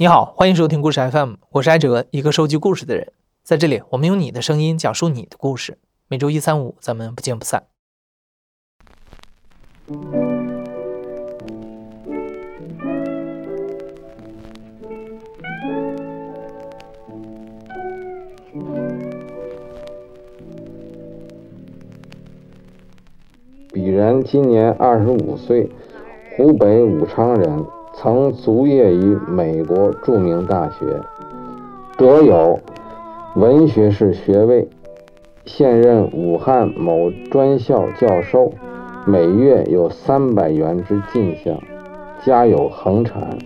你好，欢迎收听故事 FM，我是艾哲，一个收集故事的人。在这里，我们用你的声音讲述你的故事。每周一、三、五，咱们不见不散。鄙人今年二十五岁，湖北武昌人。曾卒业于美国著名大学，得有文学士学位，现任武汉某专校教授，每月有三百元之进项，家有恒产，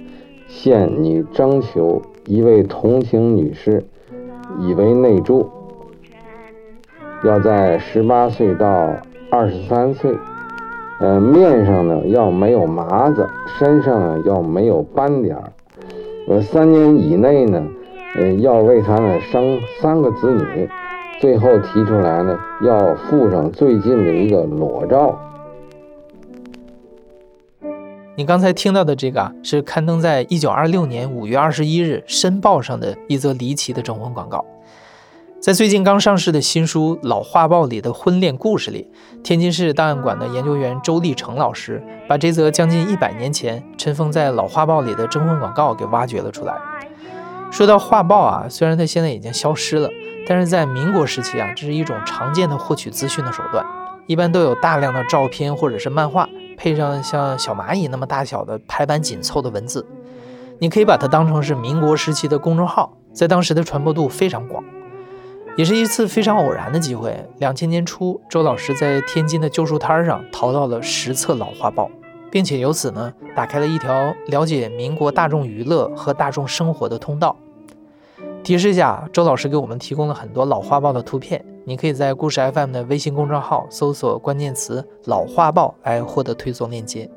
现拟征求一位同情女士，以为内助，要在十八岁到二十三岁。呃，面上呢要没有麻子，身上呢要没有斑点儿。呃，三年以内呢，呃，要为他呢生三个子女。最后提出来呢，要附上最近的一个裸照。你刚才听到的这个啊，是刊登在一九二六年五月二十一日《申报》上的一则离奇的征婚广告。在最近刚上市的新书《老画报》里的婚恋故事里，天津市档案馆的研究员周立成老师把这则将近一百年前尘封在《老画报》里的征婚广告给挖掘了出来。说到画报啊，虽然它现在已经消失了，但是在民国时期啊，这是一种常见的获取资讯的手段，一般都有大量的照片或者是漫画，配上像小蚂蚁那么大小的排版紧凑的文字。你可以把它当成是民国时期的公众号，在当时的传播度非常广。也是一次非常偶然的机会。两千年初，周老师在天津的旧书摊上淘到了十册老画报，并且由此呢，打开了一条了解民国大众娱乐和大众生活的通道。提示一下，周老师给我们提供了很多老画报的图片，你可以在故事 FM 的微信公众号搜索关键词“老画报”来获得推送链接。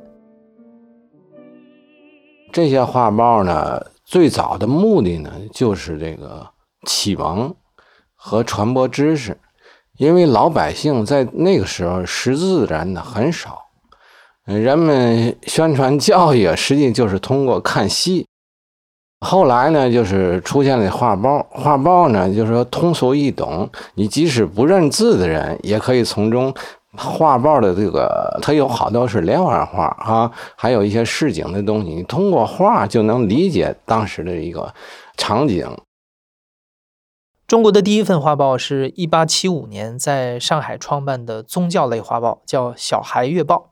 这些画报呢，最早的目的呢，就是这个启蒙。和传播知识，因为老百姓在那个时候识字人呢很少，人们宣传教育实际就是通过看戏。后来呢，就是出现了画报，画报呢就是说通俗易懂，你即使不认字的人也可以从中画报的这个，它有好多是连环画啊，还有一些市井的东西，你通过画就能理解当时的一个场景。中国的第一份画报是一八七五年在上海创办的宗教类画报，叫《小孩月报》。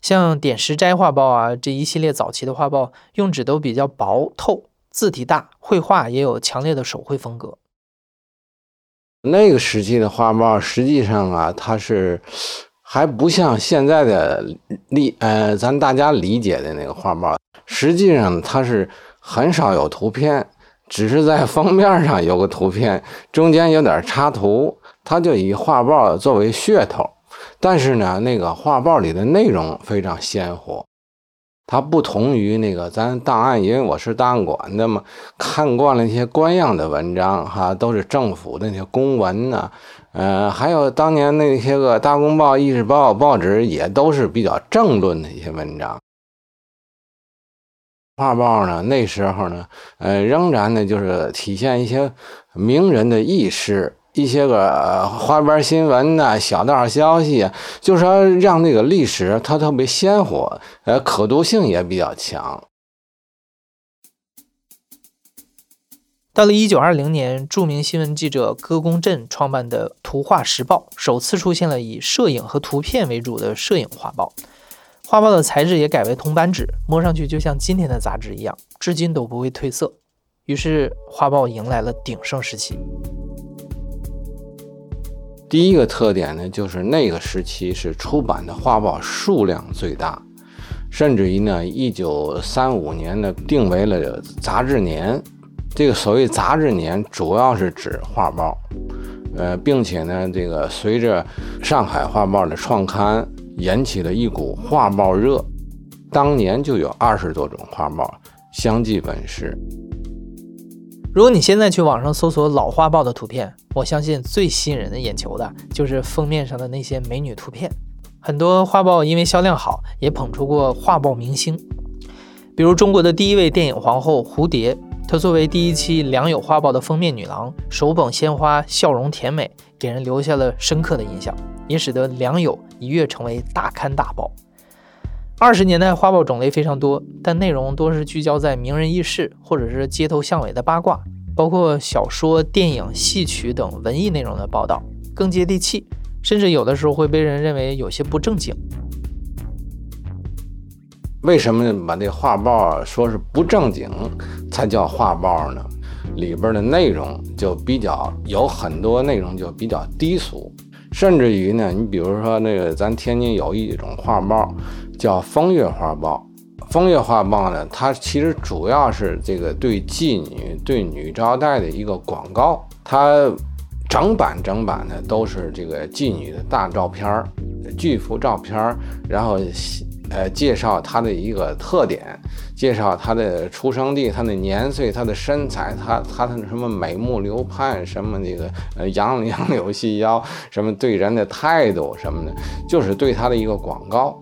像《点石斋画报》啊这一系列早期的画报，用纸都比较薄透，字体大，绘画也有强烈的手绘风格。那个时期的画报，实际上啊，它是还不像现在的理呃，咱大家理解的那个画报，实际上它是很少有图片。只是在封面上有个图片，中间有点插图，它就以画报作为噱头。但是呢，那个画报里的内容非常鲜活，它不同于那个咱档案，因为我是档案馆的嘛，看惯了一些官样的文章，哈，都是政府的那些公文呢，呃，还有当年那些个《大公报》《议事报》报纸也都是比较正论的一些文章。画报呢，那时候呢，呃，仍然呢，就是体现一些名人的轶事，一些个花边新闻呐，小道消息啊，就是说让那个历史它特别鲜活，呃，可读性也比较强。到了一九二零年，著名新闻记者歌公振创办的《图画时报》首次出现了以摄影和图片为主的摄影画报。画报的材质也改为铜版纸，摸上去就像今天的杂志一样，至今都不会褪色。于是，画报迎来了鼎盛时期。第一个特点呢，就是那个时期是出版的画报数量最大，甚至于呢，一九三五年呢定为了杂志年。这个所谓杂志年，主要是指画报，呃，并且呢，这个随着上海画报的创刊。引起了一股画报热，当年就有二十多种画报相继问世。如果你现在去网上搜索老画报的图片，我相信最吸引人的眼球的就是封面上的那些美女图片。很多画报因为销量好，也捧出过画报明星，比如中国的第一位电影皇后蝴蝶，她作为第一期《良友画报》的封面女郎，手捧鲜花，笑容甜美，给人留下了深刻的印象，也使得《良友》一跃成为大刊大报。二十年代画报种类非常多，但内容多是聚焦在名人轶事或者是街头巷尾的八卦，包括小说、电影、戏曲等文艺内容的报道，更接地气，甚至有的时候会被人认为有些不正经。为什么把这画报说是不正经才叫画报呢？里边的内容就比较有很多内容就比较低俗，甚至于呢，你比如说那个咱天津有一种画报叫《风月画报》，《风月画报》呢，它其实主要是这个对妓女、对女招待的一个广告，它整版整版的都是这个妓女的大照片儿、巨幅照片儿，然后。呃，介绍她的一个特点，介绍她的出生地、她的年岁、她的身材、她她的什么美目流盼，什么那个呃杨杨柳细腰，什么对人的态度什么的，就是对她的一个广告。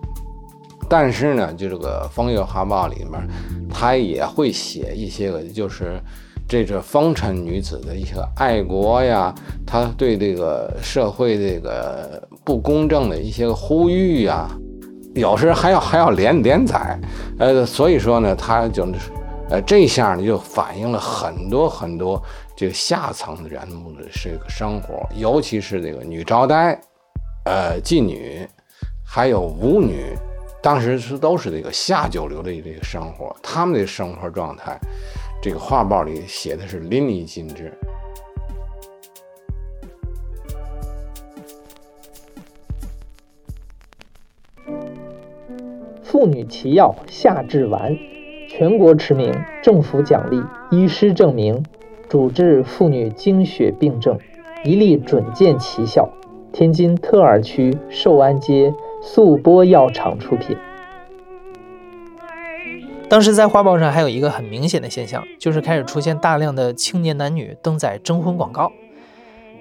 但是呢，就这个《风月画报》里面，他也会写一些个，就是这个风尘女子的一些爱国呀，她对这个社会这个不公正的一些呼吁呀。有时还要还要连连载，呃，所以说呢，他就，呃，这下呢就反映了很多很多这个下层人物的这个生活，尤其是这个女招待，呃，妓女，还有舞女，当时是都是这个下九流的这个生活，他们的生活状态，这个画报里写的是淋漓尽致。妇女奇药夏至丸，全国驰名，政府奖励，医师证明，主治妇女经血病症，一粒准见奇效。天津特尔区寿安街速播药厂出品。当时在画报上还有一个很明显的现象，就是开始出现大量的青年男女登载征婚广告。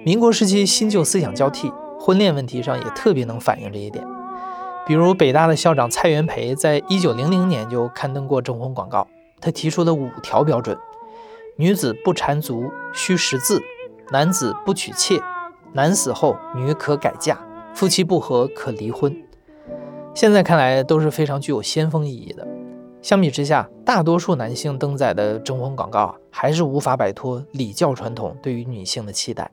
民国时期新旧思想交替，婚恋问题上也特别能反映这一点。比如北大的校长蔡元培在一九零零年就刊登过征婚广告，他提出了五条标准：女子不缠足，需识字；男子不娶妾，男死后女可改嫁，夫妻不和可离婚。现在看来都是非常具有先锋意义的。相比之下，大多数男性登载的征婚广告还是无法摆脱礼教传统对于女性的期待。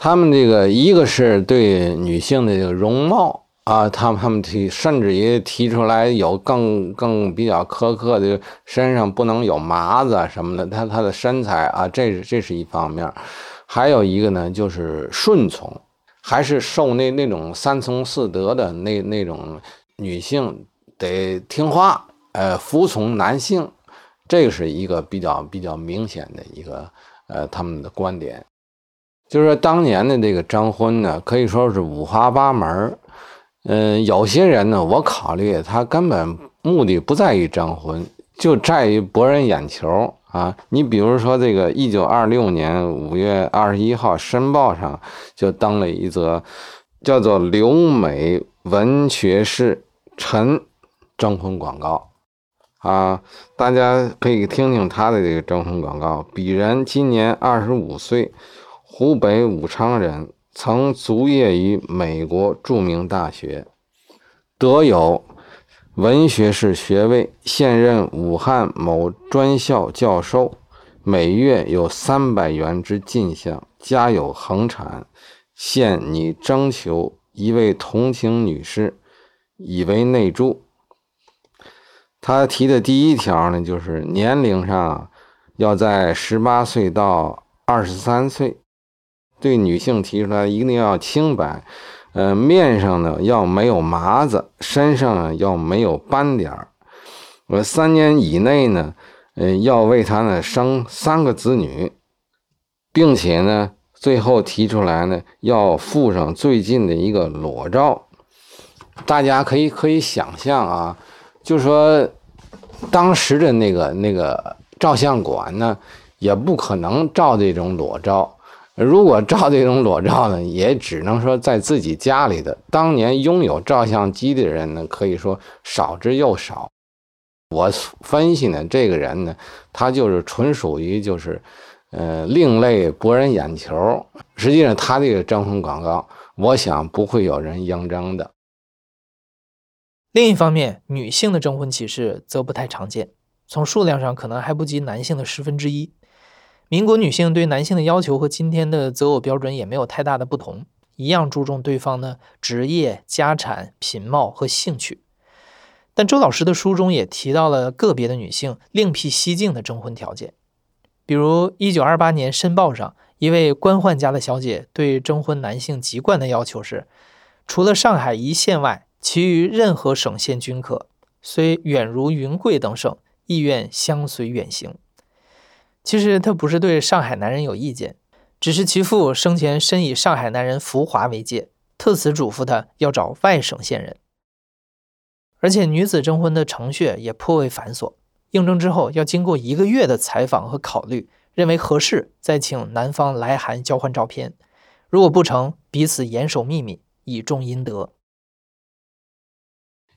他们这个一个是对女性的这个容貌啊，他们他们提甚至于提出来有更更比较苛刻的，身上不能有麻子什么的，她她的身材啊，这是这是一方面，还有一个呢就是顺从，还是受那那种三从四德的那那种女性得听话，呃，服从男性，这个是一个比较比较明显的一个呃他们的观点。就是说，当年的这个征婚呢，可以说是五花八门嗯，有些人呢，我考虑他根本目的不在于征婚，就在于博人眼球啊。你比如说，这个一九二六年五月二十一号，《申报》上就登了一则叫做“留美文学士陈征婚广告”啊，大家可以听听他的这个征婚广告。鄙人今年二十五岁。湖北武昌人，曾卒业于美国著名大学，得有文学士学位，现任武汉某专校教授，每月有三百元之进项，家有恒产，现拟征求一位同情女士，以为内助。他提的第一条呢，就是年龄上要在十八岁到二十三岁。对女性提出来一定要清白，呃，面上呢要没有麻子，身上呢要没有斑点儿。我三年以内呢，呃，要为他呢生三个子女，并且呢，最后提出来呢要附上最近的一个裸照。大家可以可以想象啊，就说当时的那个那个照相馆呢，也不可能照这种裸照。如果照这种裸照呢，也只能说在自己家里的。当年拥有照相机的人呢，可以说少之又少。我分析呢，这个人呢，他就是纯属于就是，呃，另类博人眼球。实际上，他这个征婚广告，我想不会有人应征的。另一方面，女性的征婚启事则不太常见，从数量上可能还不及男性的十分之一。民国女性对男性的要求和今天的择偶标准也没有太大的不同，一样注重对方的职业、家产、品貌和兴趣。但周老师的书中也提到了个别的女性另辟蹊径的征婚条件，比如1928年《申报》上一位官宦家的小姐对征婚男性籍贯的要求是：除了上海一县外，其余任何省县均可，虽远如云贵等省，亦愿相随远行。其实他不是对上海男人有意见，只是其父生前深以上海男人浮华为戒，特此嘱咐他要找外省县人。而且女子征婚的程序也颇为繁琐，应征之后要经过一个月的采访和考虑，认为合适再请男方来函交换照片，如果不成，彼此严守秘密，以重阴德。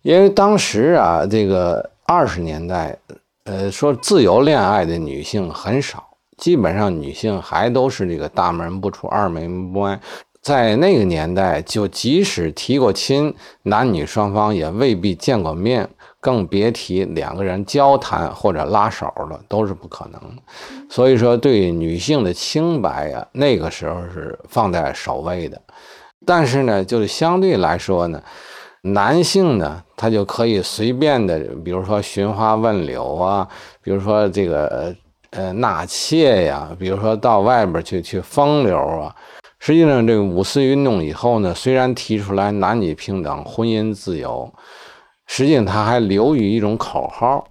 因为当时啊，这个二十年代。呃，说自由恋爱的女性很少，基本上女性还都是这个大门不出二门不迈。在那个年代，就即使提过亲，男女双方也未必见过面，更别提两个人交谈或者拉手了，都是不可能。所以说，对女性的清白呀，那个时候是放在首位的。但是呢，就是相对来说呢。男性呢，他就可以随便的，比如说寻花问柳啊，比如说这个呃纳妾呀，比如说到外边去去风流啊。实际上，这个五四运动以后呢，虽然提出来男女平等、婚姻自由，实际上他还流于一种口号。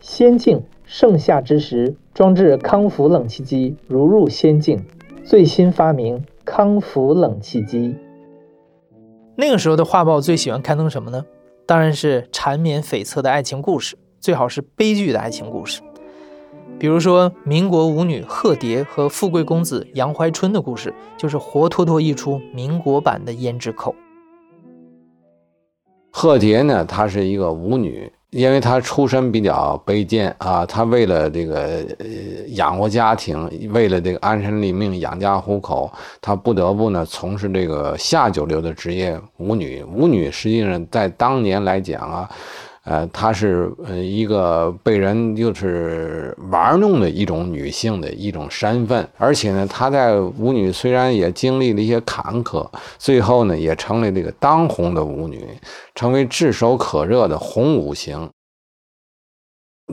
仙境盛夏之时，装置康福冷气机，如入仙境。最新发明。康福冷气机。那个时候的画报最喜欢刊登什么呢？当然是缠绵悱恻的爱情故事，最好是悲剧的爱情故事。比如说，民国舞女贺蝶和富贵公子杨怀春的故事，就是活脱脱一出民国版的《胭脂扣》。贺蝶呢，她是一个舞女。因为他出身比较卑贱啊，他为了这个养活家庭，为了这个安身立命、养家糊口，他不得不呢从事这个下九流的职业舞女。舞女实际上在当年来讲啊。呃，她是呃一个被人就是玩弄的一种女性的一种身份，而且呢，她在舞女虽然也经历了一些坎坷，最后呢也成了这个当红的舞女，成为炙手可热的红五星。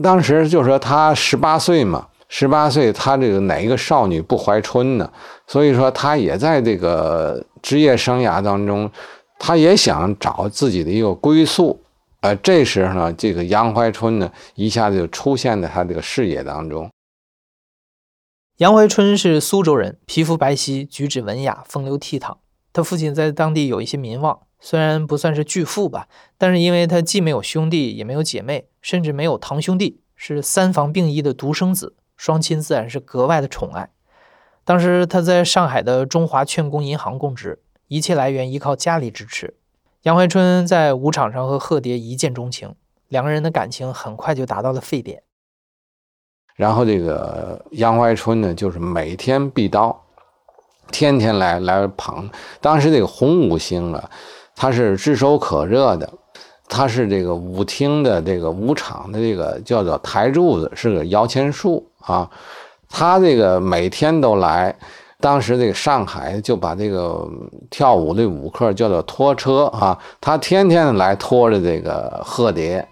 当时就说她十八岁嘛，十八岁她这个哪一个少女不怀春呢？所以说她也在这个职业生涯当中，她也想找自己的一个归宿。呃，这时候呢，这个杨怀春呢，一下子就出现在他这个视野当中。杨怀春是苏州人，皮肤白皙，举止文雅，风流倜傥。他父亲在当地有一些名望，虽然不算是巨富吧，但是因为他既没有兄弟，也没有姐妹，甚至没有堂兄弟，是三房并一的独生子，双亲自然是格外的宠爱。当时他在上海的中华劝工银行供职，一切来源依靠家里支持。杨怀春在舞场上和贺蝶一见钟情，两个人的感情很快就达到了沸点。然后这个杨怀春呢，就是每天必到，天天来来捧。当时这个红五星啊，他是炙手可热的，他是这个舞厅的这个舞场的这个叫做台柱子，是个摇钱树啊。他这个每天都来。当时这个上海就把这个跳舞的舞客叫做拖车啊，他天天来拖着这个鹤蝶，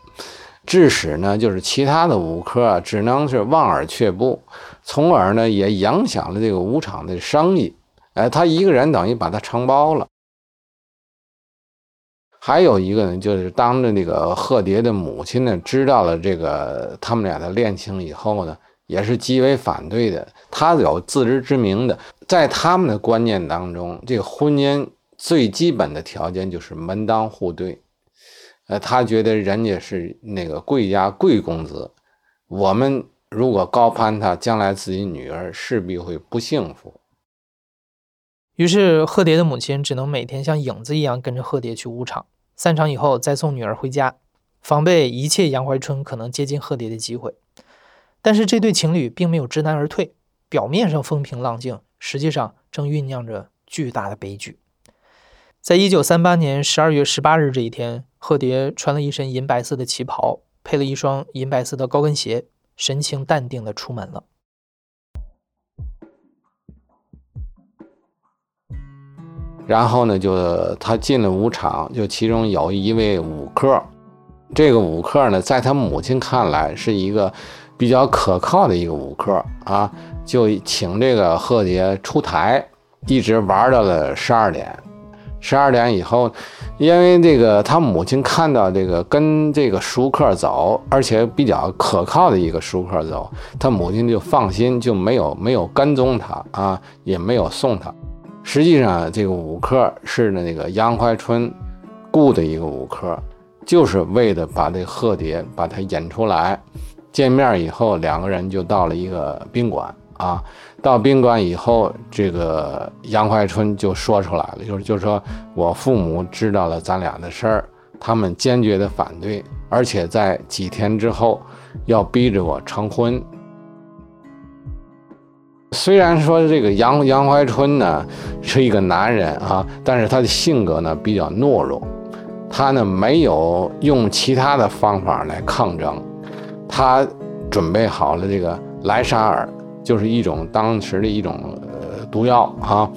致使呢就是其他的舞客啊只能是望而却步，从而呢也影响了这个舞场的生意。哎，他一个人等于把他承包了。还有一个呢，就是当着那个鹤蝶的母亲呢知道了这个他们俩的恋情以后呢。也是极为反对的。他有自知之明的，在他们的观念当中，这个婚姻最基本的条件就是门当户对。呃，他觉得人家是那个贵家贵公子，我们如果高攀他，将来自己女儿势必会不幸福。于是，贺蝶的母亲只能每天像影子一样跟着贺蝶去舞场。散场以后再送女儿回家，防备一切杨怀春可能接近贺蝶的机会。但是这对情侣并没有知难而退，表面上风平浪静，实际上正酝酿着巨大的悲剧。在一九三八年十二月十八日这一天，赫蝶穿了一身银白色的旗袍，配了一双银白色的高跟鞋，神情淡定地出门了。然后呢，就他进了舞场，就其中有一位舞客，这个舞客呢，在他母亲看来是一个比较可靠的一个舞客啊，就请这个贺蝶出台，一直玩到了十二点。十二点以后，因为这个他母亲看到这个跟这个熟客走，而且比较可靠的一个熟客走，他母亲就放心，就没有没有跟踪他啊，也没有送他。实际上，这个舞客是那个杨怀春雇的一个舞客，就是为了把这贺蝶把它引出来。见面以后，两个人就到了一个宾馆啊。到宾馆以后，这个杨怀春就说出来了，就是就是说我父母知道了咱俩的事儿，他们坚决的反对，而且在几天之后要逼着我成婚。虽然说这个杨杨怀春呢是一个男人啊，但是他的性格呢比较懦弱，他呢没有用其他的方法来抗争，他准备好了这个莱沙尔，就是一种当时的一种呃毒药啊。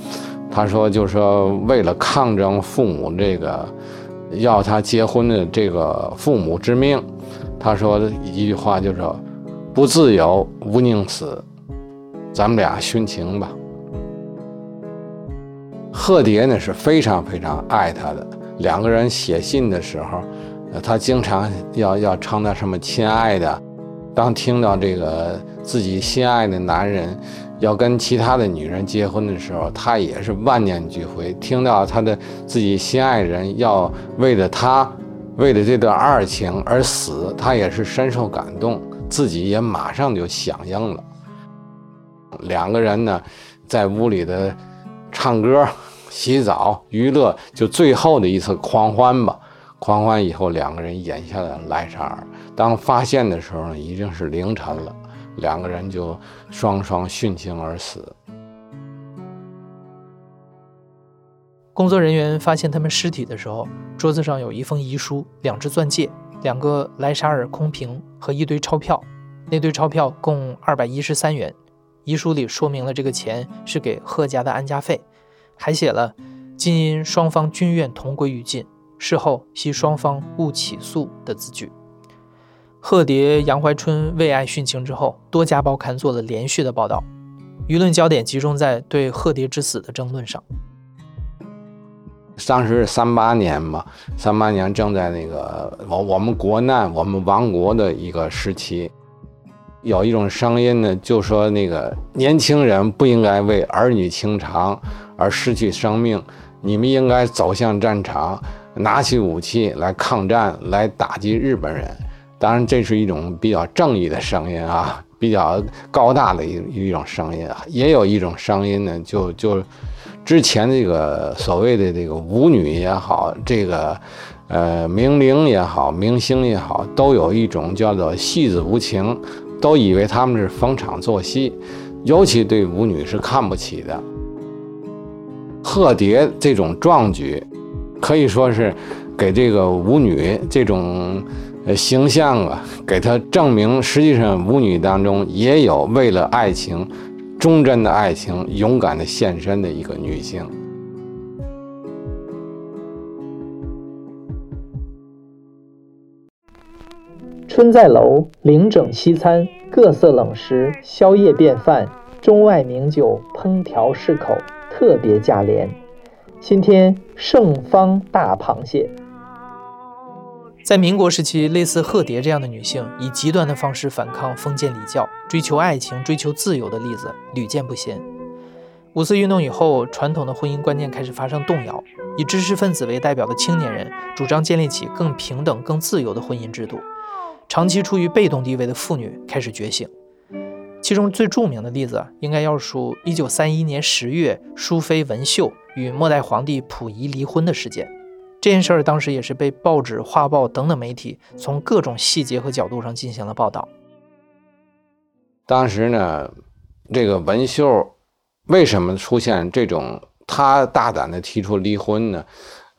他说，就是说为了抗争父母这个要他结婚的这个父母之命，他说一句话就是说，不自由无宁死。咱们俩殉情吧。鹤蝶呢是非常非常爱他的，两个人写信的时候，他经常要要称他什么亲爱的。当听到这个自己心爱的男人要跟其他的女人结婚的时候，他也是万念俱灰。听到他的自己心爱人要为了他，为了这段爱情而死，他也是深受感动，自己也马上就响应了。两个人呢，在屋里的唱歌、洗澡、娱乐，就最后的一次狂欢吧。狂欢以后，两个人演下了莱莎尔。当发现的时候，已经是凌晨了，两个人就双双殉情而死。工作人员发现他们尸体的时候，桌子上有一封遗书、两只钻戒、两个莱莎尔空瓶和一堆钞票。那堆钞票共二百一十三元。遗书里说明了这个钱是给贺家的安家费，还写了“今因双方均愿同归于尽，事后系双方勿起诉”的字句。贺蝶、杨怀春为爱殉情之后，多家报刊做了连续的报道，舆论焦点集中在对贺蝶之死的争论上。当时是三八年嘛，三八年正在那个我我们国难、我们亡国的一个时期。有一种声音呢，就说那个年轻人不应该为儿女情长而失去生命，你们应该走向战场，拿起武器来抗战，来打击日本人。当然，这是一种比较正义的声音啊，比较高大的一一种声音啊。也有一种声音呢，就就之前这个所谓的这个舞女也好，这个呃名伶也好，明星也好，都有一种叫做戏子无情。都以为他们是逢场作戏，尤其对舞女是看不起的。鹤蝶这种壮举，可以说是给这个舞女这种形象啊，给她证明，实际上舞女当中也有为了爱情、忠贞的爱情、勇敢的献身的一个女性。春在楼，灵整西餐，各色冷食，宵夜便饭，中外名酒，烹调适口，特别价廉。今天盛方大螃蟹。在民国时期，类似贺蝶这样的女性，以极端的方式反抗封建礼教，追求爱情、追求自由的例子屡见不鲜。五四运动以后，传统的婚姻观念开始发生动摇，以知识分子为代表的青年人主张建立起更平等、更自由的婚姻制度。长期处于被动地位的妇女开始觉醒，其中最著名的例子应该要数1931年10月淑妃文秀与末代皇帝溥仪离婚的事件。这件事儿当时也是被报纸、画报等等媒体从各种细节和角度上进行了报道。当时呢，这个文秀为什么出现这种他大胆的提出离婚呢？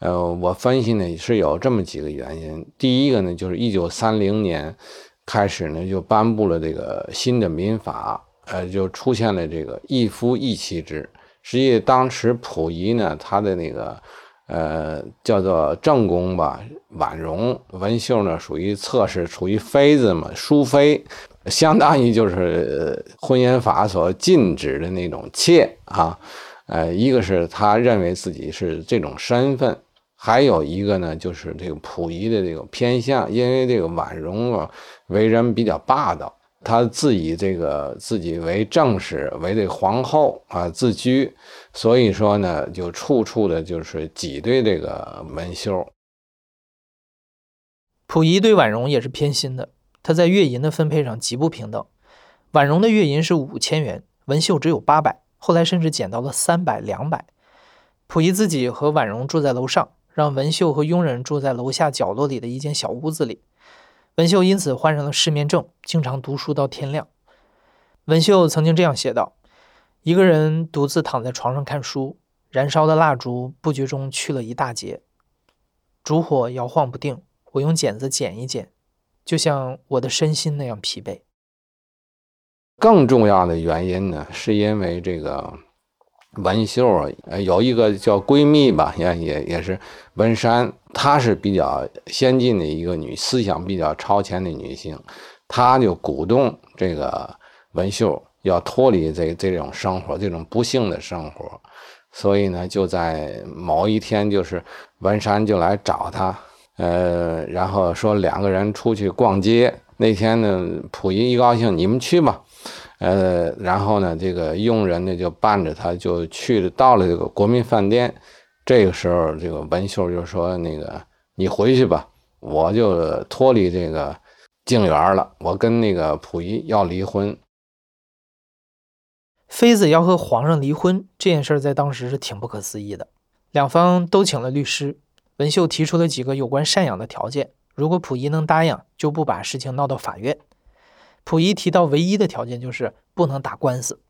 呃，我分析呢是有这么几个原因。第一个呢，就是一九三零年开始呢就颁布了这个新的民法，呃，就出现了这个一夫一妻制。实际当时溥仪呢，他的那个。呃，叫做正宫吧，婉容、文秀呢，属于侧室，属于妃子嘛，淑妃，相当于就是婚姻法所禁止的那种妾啊。呃，一个是他认为自己是这种身份，还有一个呢，就是这个溥仪的这个偏向，因为这个婉容啊，为人比较霸道。他自以这个自己为正室，为这皇后啊自居，所以说呢，就处处的就是挤兑这个文秀。溥仪对婉容也是偏心的，他在月银的分配上极不平等。婉容的月银是五千元，文秀只有八百，后来甚至减到了三百、两百。溥仪自己和婉容住在楼上，让文秀和佣人住在楼下角落里的一间小屋子里。文秀因此患上了失眠症，经常读书到天亮。文秀曾经这样写道：“一个人独自躺在床上看书，燃烧的蜡烛不觉中去了一大截，烛火摇晃不定。我用剪子剪一剪，就像我的身心那样疲惫。”更重要的原因呢，是因为这个。文秀，有一个叫闺蜜吧，也也也是文山，她是比较先进的一个女，思想比较超前的女性，她就鼓动这个文秀要脱离这这种生活，这种不幸的生活，所以呢，就在某一天，就是文山就来找她，呃，然后说两个人出去逛街。那天呢，溥仪一高兴，你们去吧。呃，然后呢，这个佣人呢就伴着他，就去了，到了这个国民饭店。这个时候，这个文秀就说：“那个，你回去吧，我就脱离这个静园了。我跟那个溥仪要离婚。”妃子要和皇上离婚这件事在当时是挺不可思议的。两方都请了律师，文秀提出了几个有关赡养的条件，如果溥仪能答应，就不把事情闹到法院。溥仪提到唯一的条件就是不能打官司，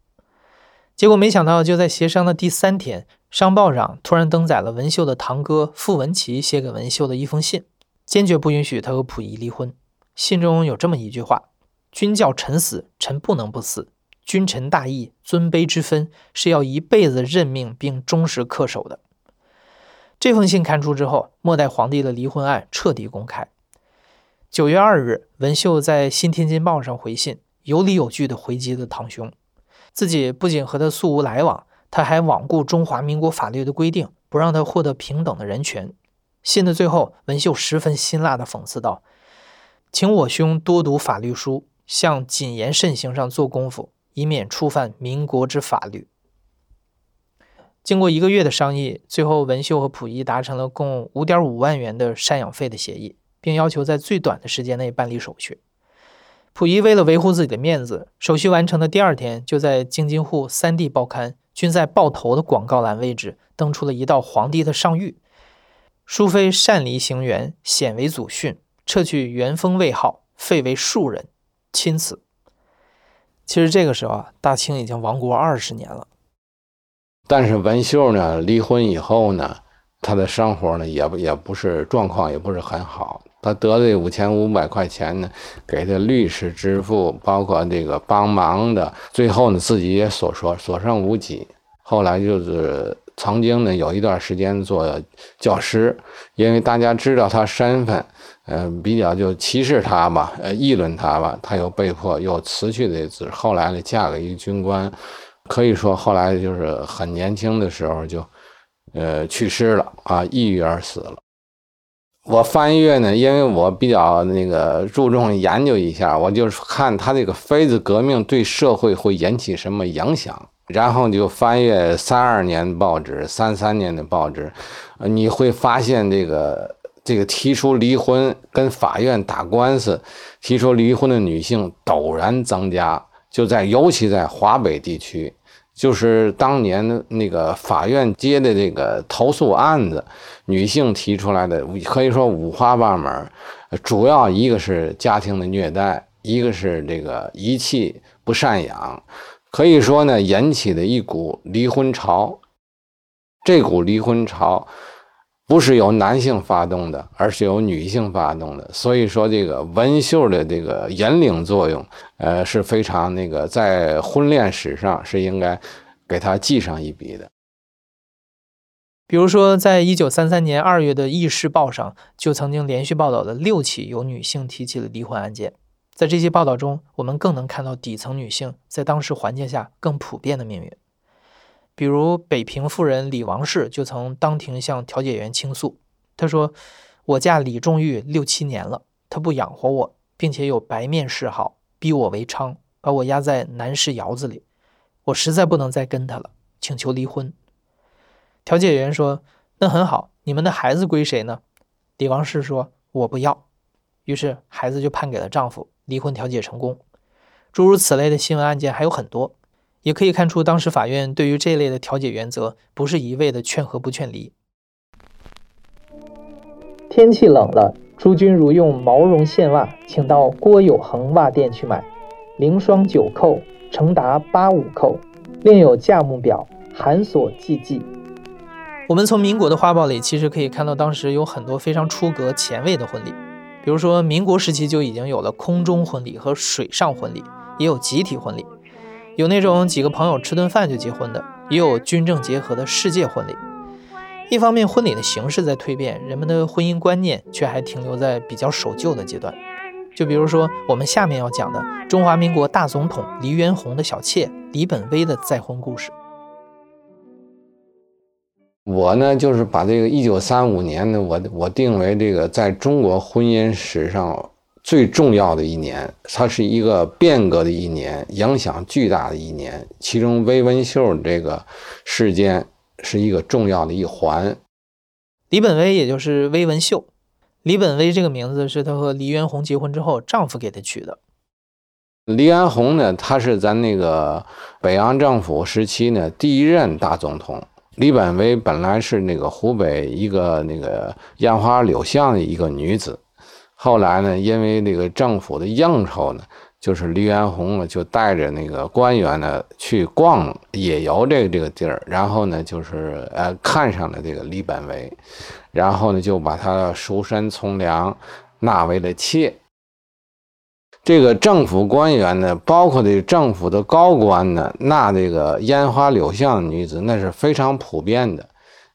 结果没想到就在协商的第三天，商报上突然登载了文秀的堂哥傅文琪写给文秀的一封信，坚决不允许他和溥仪离婚。信中有这么一句话：“君叫臣死，臣不能不死。君臣大义、尊卑之分是要一辈子认命并忠实恪守的。”这封信刊出之后，末代皇帝的离婚案彻底公开。九月二日，文秀在《新天津报》上回信，有理有据地回击了堂兄，自己不仅和他素无来往，他还罔顾中华民国法律的规定，不让他获得平等的人权。信的最后，文秀十分辛辣地讽刺道：“请我兄多读法律书，向谨言慎行上做功夫，以免触犯民国之法律。”经过一个月的商议，最后文秀和溥仪达成了共五点五万元的赡养费的协议。并要求在最短的时间内办理手续。溥仪为了维护自己的面子，手续完成的第二天，就在京津沪三地报刊均在报头的广告栏位置登出了一道皇帝的上谕：“淑妃擅离行辕，显为祖训，撤去元封位号，废为庶人，钦此。”其实这个时候啊，大清已经亡国二十年了。但是文秀呢，离婚以后呢，他的生活呢，也不也不是状况，也不是很好。他得的五千五百块钱呢，给他律师支付，包括这个帮忙的，最后呢自己也所说所剩无几。后来就是曾经呢有一段时间做教师，因为大家知道他身份，嗯，比较就歧视他吧，呃，议论他吧，他又被迫又辞去这职。后来呢嫁给一个军官，可以说后来就是很年轻的时候就，呃，去世了啊，抑郁而死了。我翻阅呢，因为我比较那个注重研究一下，我就是看他这个妃子革命对社会会引起什么影响，然后就翻阅三二年报纸、三三年的报纸，你会发现这个这个提出离婚跟法院打官司、提出离婚的女性陡然增加，就在尤其在华北地区，就是当年那个法院接的这个投诉案子，女性提出来的，可以说五花八门。主要一个是家庭的虐待，一个是这个遗弃不赡养，可以说呢，引起的一股离婚潮。这股离婚潮不是由男性发动的，而是由女性发动的。所以说，这个文绣的这个引领作用，呃，是非常那个在婚恋史上是应该给他记上一笔的。比如说，在一九三三年二月的《议事报》上，就曾经连续报道了六起由女性提起的离婚案件。在这些报道中，我们更能看到底层女性在当时环境下更普遍的命运。比如，北平妇人李王氏就曾当庭向调解员倾诉，她说：“我嫁李仲玉六七年了，他不养活我，并且有白面嗜好，逼我为娼，把我压在南市窑子里，我实在不能再跟他了，请求离婚。”调解员说：“那很好，你们的孩子归谁呢？”李王氏说：“我不要。”于是孩子就判给了丈夫，离婚调解成功。诸如此类的新闻案件还有很多，也可以看出当时法院对于这类的调解原则不是一味的劝和不劝离。天气冷了，诸君如用毛绒线袜，请到郭有恒袜店去买，零双九扣，成达八五扣，另有价目表，含锁计计。我们从民国的花报里，其实可以看到当时有很多非常出格前卫的婚礼，比如说民国时期就已经有了空中婚礼和水上婚礼，也有集体婚礼，有那种几个朋友吃顿饭就结婚的，也有军政结合的世界婚礼。一方面，婚礼的形式在蜕变，人们的婚姻观念却还停留在比较守旧的阶段。就比如说我们下面要讲的中华民国大总统黎元洪的小妾李本薇的再婚故事。我呢，就是把这个一九三五年呢，我我定为这个在中国婚姻史上最重要的一年，它是一个变革的一年，影响巨大的一年。其中微文秀这个事件是一个重要的一环。李本威也就是微文秀，李本威这个名字是她和黎元洪结婚之后丈夫给她取的。黎元洪呢，他是咱那个北洋政府时期呢第一任大总统。李本威本来是那个湖北一个那个烟花柳巷的一个女子，后来呢，因为那个政府的应酬呢，就是黎元洪呢就带着那个官员呢去逛野游这个这个地儿，然后呢就是呃看上了这个李本维，然后呢就把他赎身从良，纳为了妾。这个政府官员呢，包括这政府的高官呢，纳这个烟花柳巷女子，那是非常普遍的。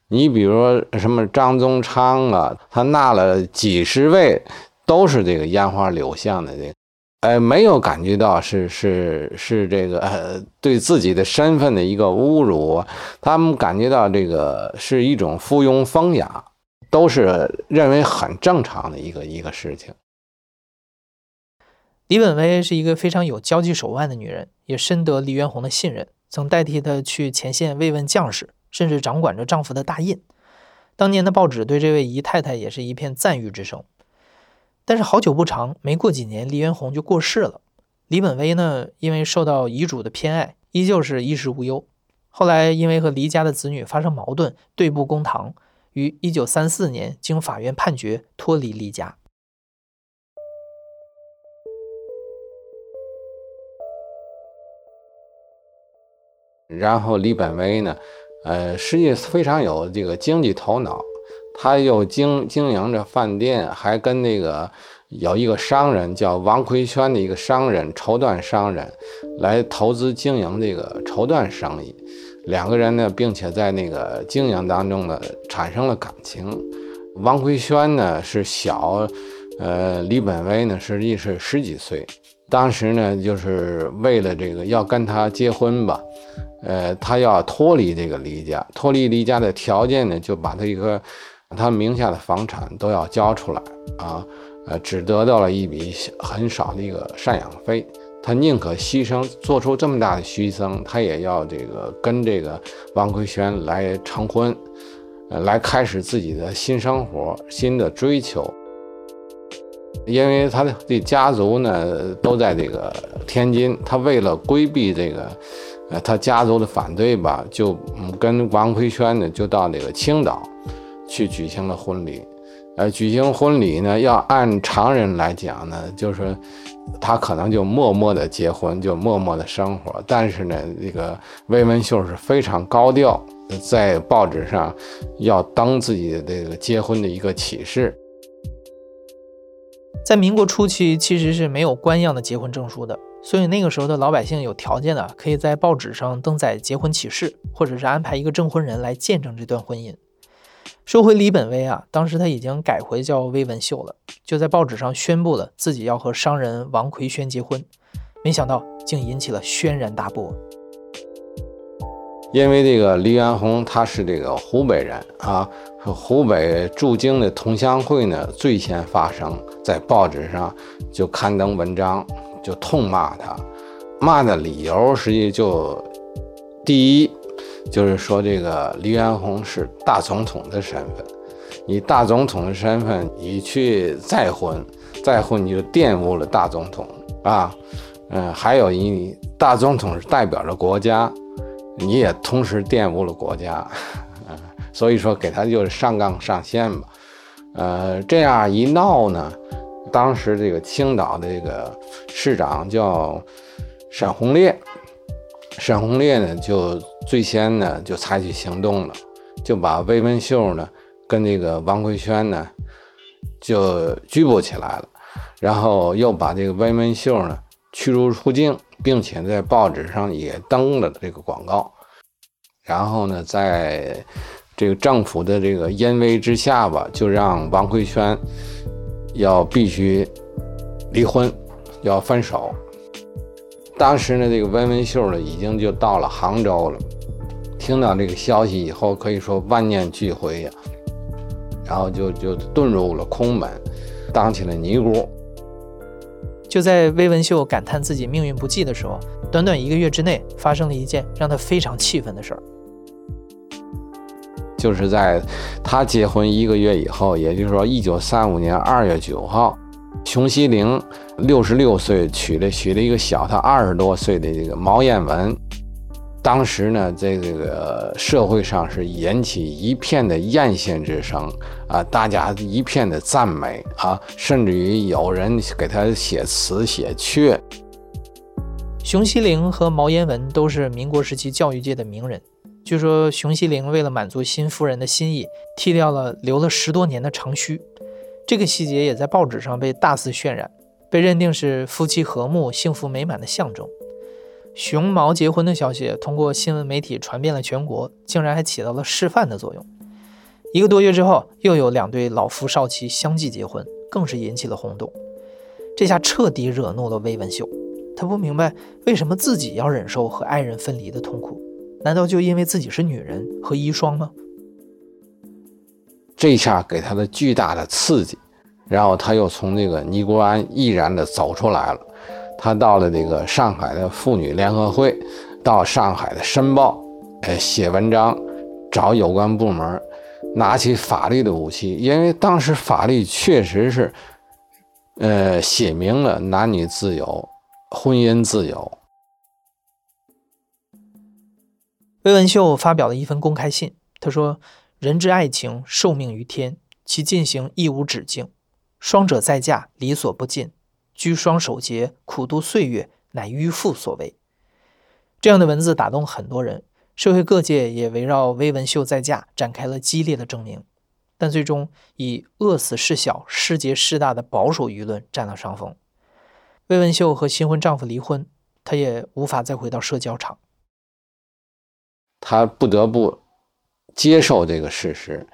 你比如说什么张宗昌啊，他纳了几十位，都是这个烟花柳巷的这个，哎，没有感觉到是是是这个呃对自己的身份的一个侮辱，他们感觉到这个是一种附庸风雅，都是认为很正常的一个一个事情。李本薇是一个非常有交际手腕的女人，也深得黎元洪的信任，曾代替他去前线慰问将士，甚至掌管着丈夫的大印。当年的报纸对这位姨太太也是一片赞誉之声。但是好久不长，没过几年，黎元洪就过世了。李本威呢，因为受到遗嘱的偏爱，依旧是衣食无忧。后来因为和黎家的子女发生矛盾，对簿公堂，于一九三四年经法院判决脱离黎家。然后李本威呢，呃，实际非常有这个经济头脑，他又经经营着饭店，还跟那个有一个商人叫王奎轩的一个商人绸缎商人来投资经营这个绸缎生意。两个人呢，并且在那个经营当中呢，产生了感情。王奎轩呢是小，呃，李本威呢实际是十几岁。当时呢，就是为了这个要跟他结婚吧，呃，他要脱离这个离家，脱离离家的条件呢，就把他一个他名下的房产都要交出来啊，呃，只得到了一笔很少的一个赡养费。他宁可牺牲，做出这么大的牺牲，他也要这个跟这个王奎轩来成婚，呃，来开始自己的新生活、新的追求。因为他的这家族呢都在这个天津，他为了规避这个，呃，他家族的反对吧，就跟王奎轩呢，就到那个青岛去举行了婚礼。呃，举行婚礼呢，要按常人来讲呢，就是他可能就默默的结婚，就默默的生活。但是呢，这个魏文秀是非常高调，在报纸上要登自己的这个结婚的一个启事。在民国初期，其实是没有官样的结婚证书的，所以那个时候的老百姓有条件的，可以在报纸上登载结婚启事，或者是安排一个证婚人来见证这段婚姻。说回李本威啊，当时他已经改回叫魏文秀了，就在报纸上宣布了自己要和商人王奎轩结婚，没想到竟引起了轩然大波。因为这个黎元洪他是这个湖北人啊，湖北驻京的同乡会呢最先发声，在报纸上就刊登文章，就痛骂他，骂的理由实际就第一。就是说，这个黎元洪是大总统的身份，你大总统的身份，你去再婚，再婚你就玷污了大总统啊。嗯，还有一大总统是代表着国家，你也同时玷污了国家。嗯，所以说给他就是上纲上线吧。呃，这样一闹呢，当时这个青岛的这个市长叫沈鸿烈。沈鸿烈呢，就最先呢就采取行动了，就把魏文秀呢跟这个王奎轩呢就拘捕起来了，然后又把这个魏文秀呢驱逐出境，并且在报纸上也登了这个广告，然后呢，在这个政府的这个淫威之下吧，就让王奎轩要必须离婚，要分手。当时呢，这个温文秀呢，已经就到了杭州了。听到这个消息以后，可以说万念俱灰呀，然后就就遁入了空门，当起了尼姑。就在温文秀感叹自己命运不济的时候，短短一个月之内，发生了一件让他非常气愤的事儿。就是在他结婚一个月以后，也就是说，一九三五年二月九号。熊希龄六十六岁，娶了娶了一个小他二十多岁的这个毛彦文。当时呢，在这个社会上是引起一片的艳羡之声啊，大家一片的赞美啊，甚至于有人给他写词写阙。熊希龄和毛彦文都是民国时期教育界的名人。据说熊希龄为了满足新夫人的心意，剃掉了留了十多年的长须。这个细节也在报纸上被大肆渲染，被认定是夫妻和睦、幸福美满的象征。熊毛结婚的消息通过新闻媒体传遍了全国，竟然还起到了示范的作用。一个多月之后，又有两对老夫少妻相继结婚，更是引起了轰动。这下彻底惹怒了魏文秀，他不明白为什么自己要忍受和爱人分离的痛苦，难道就因为自己是女人和遗孀吗？这下给他的巨大的刺激，然后他又从这个尼姑庵毅然的走出来了。他到了这个上海的妇女联合会，到上海的《申报》，呃，写文章，找有关部门，拿起法律的武器，因为当时法律确实是，呃，写明了男女自由，婚姻自由。魏文秀发表了一封公开信，他说。人之爱情，受命于天，其进行亦无止境。双者再嫁，理所不尽；居双守节，苦度岁月，乃迂父所为。这样的文字打动很多人，社会各界也围绕魏文秀再嫁展开了激烈的争鸣，但最终以饿死事小，失节事大的保守舆论占了上风。魏文秀和新婚丈夫离婚，她也无法再回到社交场，她不得不。接受这个事实，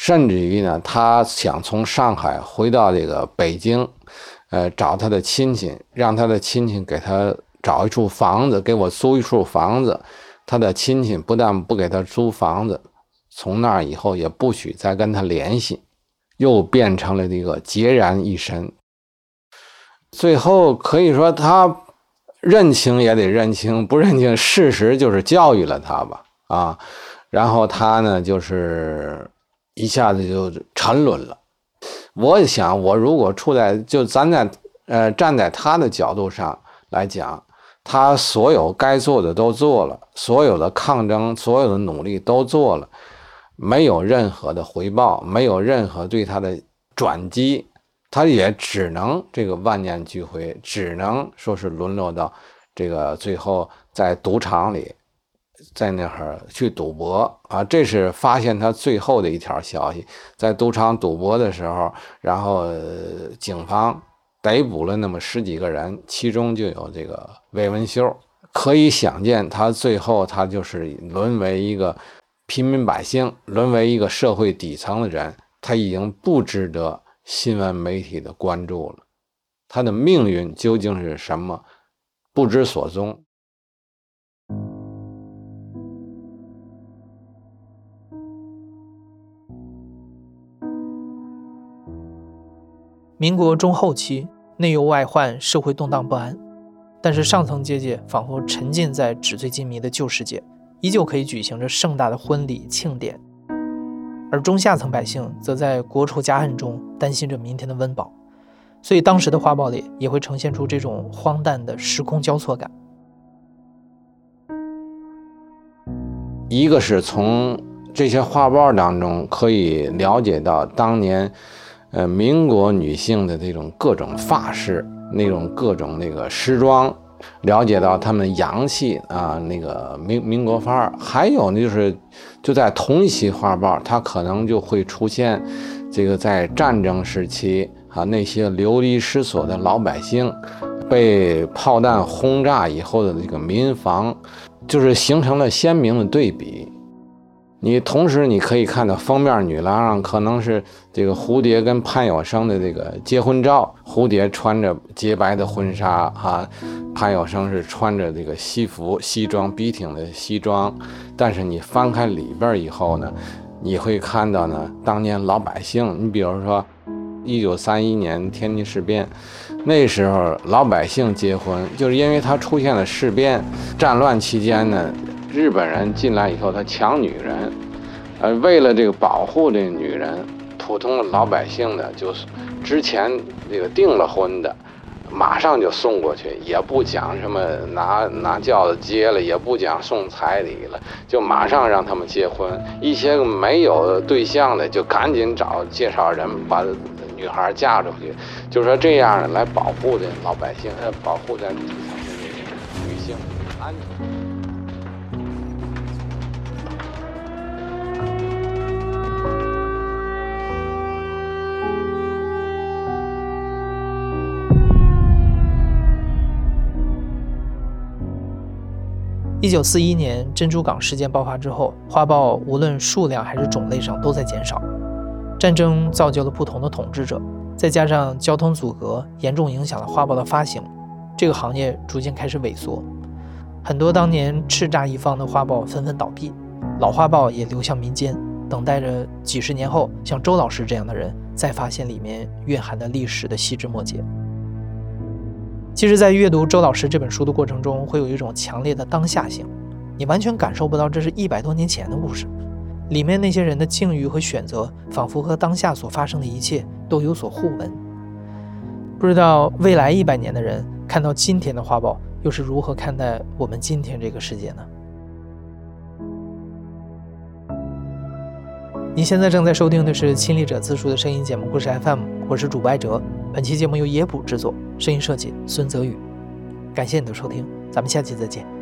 甚至于呢，他想从上海回到这个北京，呃，找他的亲戚，让他的亲戚给他找一处房子，给我租一处房子。他的亲戚不但不给他租房子，从那以后也不许再跟他联系，又变成了这个孑然一身。最后可以说，他认清也得认清，不认清事实就是教育了他吧，啊。然后他呢，就是一下子就沉沦了。我想，我如果处在就咱在呃站在他的角度上来讲，他所有该做的都做了，所有的抗争、所有的努力都做了，没有任何的回报，没有任何对他的转机，他也只能这个万念俱灰，只能说是沦落到这个最后在赌场里，在那儿去赌博啊！这是发现他最后的一条消息，在赌场赌博的时候，然后警方。逮捕了那么十几个人，其中就有这个魏文秀。可以想见，他最后他就是沦为一个平民百姓，沦为一个社会底层的人。他已经不值得新闻媒体的关注了。他的命运究竟是什么？不知所踪。民国中后期，内忧外患，社会动荡不安，但是上层阶级仿佛沉浸在纸醉金迷的旧世界，依旧可以举行着盛大的婚礼庆典，而中下层百姓则在国仇家恨中担心着明天的温饱，所以当时的画报里也会呈现出这种荒诞的时空交错感。一个是从这些画报当中可以了解到当年。呃，民国女性的这种各种发饰，那种各种那个时装，了解到她们洋气啊，那个民民国范儿。还有呢，就是就在同一期画报，它可能就会出现这个在战争时期啊，那些流离失所的老百姓，被炮弹轰炸以后的这个民房，就是形成了鲜明的对比。你同时你可以看到封面女郎上可能是这个蝴蝶跟潘有生的这个结婚照，蝴蝶穿着洁白的婚纱啊，潘有生是穿着这个西服西装笔挺的西装，但是你翻开里边以后呢，你会看到呢，当年老百姓，你比如说一九三一年天津事变，那时候老百姓结婚，就是因为他出现了事变，战乱期间呢。日本人进来以后，他抢女人，呃，为了这个保护这女人，普通的老百姓呢，就是之前这个订了婚的，马上就送过去，也不讲什么拿拿轿子接了，也不讲送彩礼了，就马上让他们结婚。一些个没有对象的，就赶紧找介绍人把女孩嫁出去，就说这样来保护这老百姓，呃，保护咱底层的这个女性一九四一年珍珠港事件爆发之后，画报无论数量还是种类上都在减少。战争造就了不同的统治者，再加上交通阻隔严重影响了画报的发行，这个行业逐渐开始萎缩。很多当年叱咤一方的画报纷纷倒闭，老画报也流向民间，等待着几十年后像周老师这样的人再发现里面蕴含的历史的细枝末节。其实，在阅读周老师这本书的过程中，会有一种强烈的当下性，你完全感受不到这是一百多年前的故事，里面那些人的境遇和选择，仿佛和当下所发生的一切都有所互文。不知道未来一百年的人看到今天的画报，又是如何看待我们今天这个世界呢？你现在正在收听的是亲历者自述的声音节目故事 FM，我是主播艾哲。本期节目由野捕制作，声音设计孙泽宇。感谢你的收听，咱们下期再见。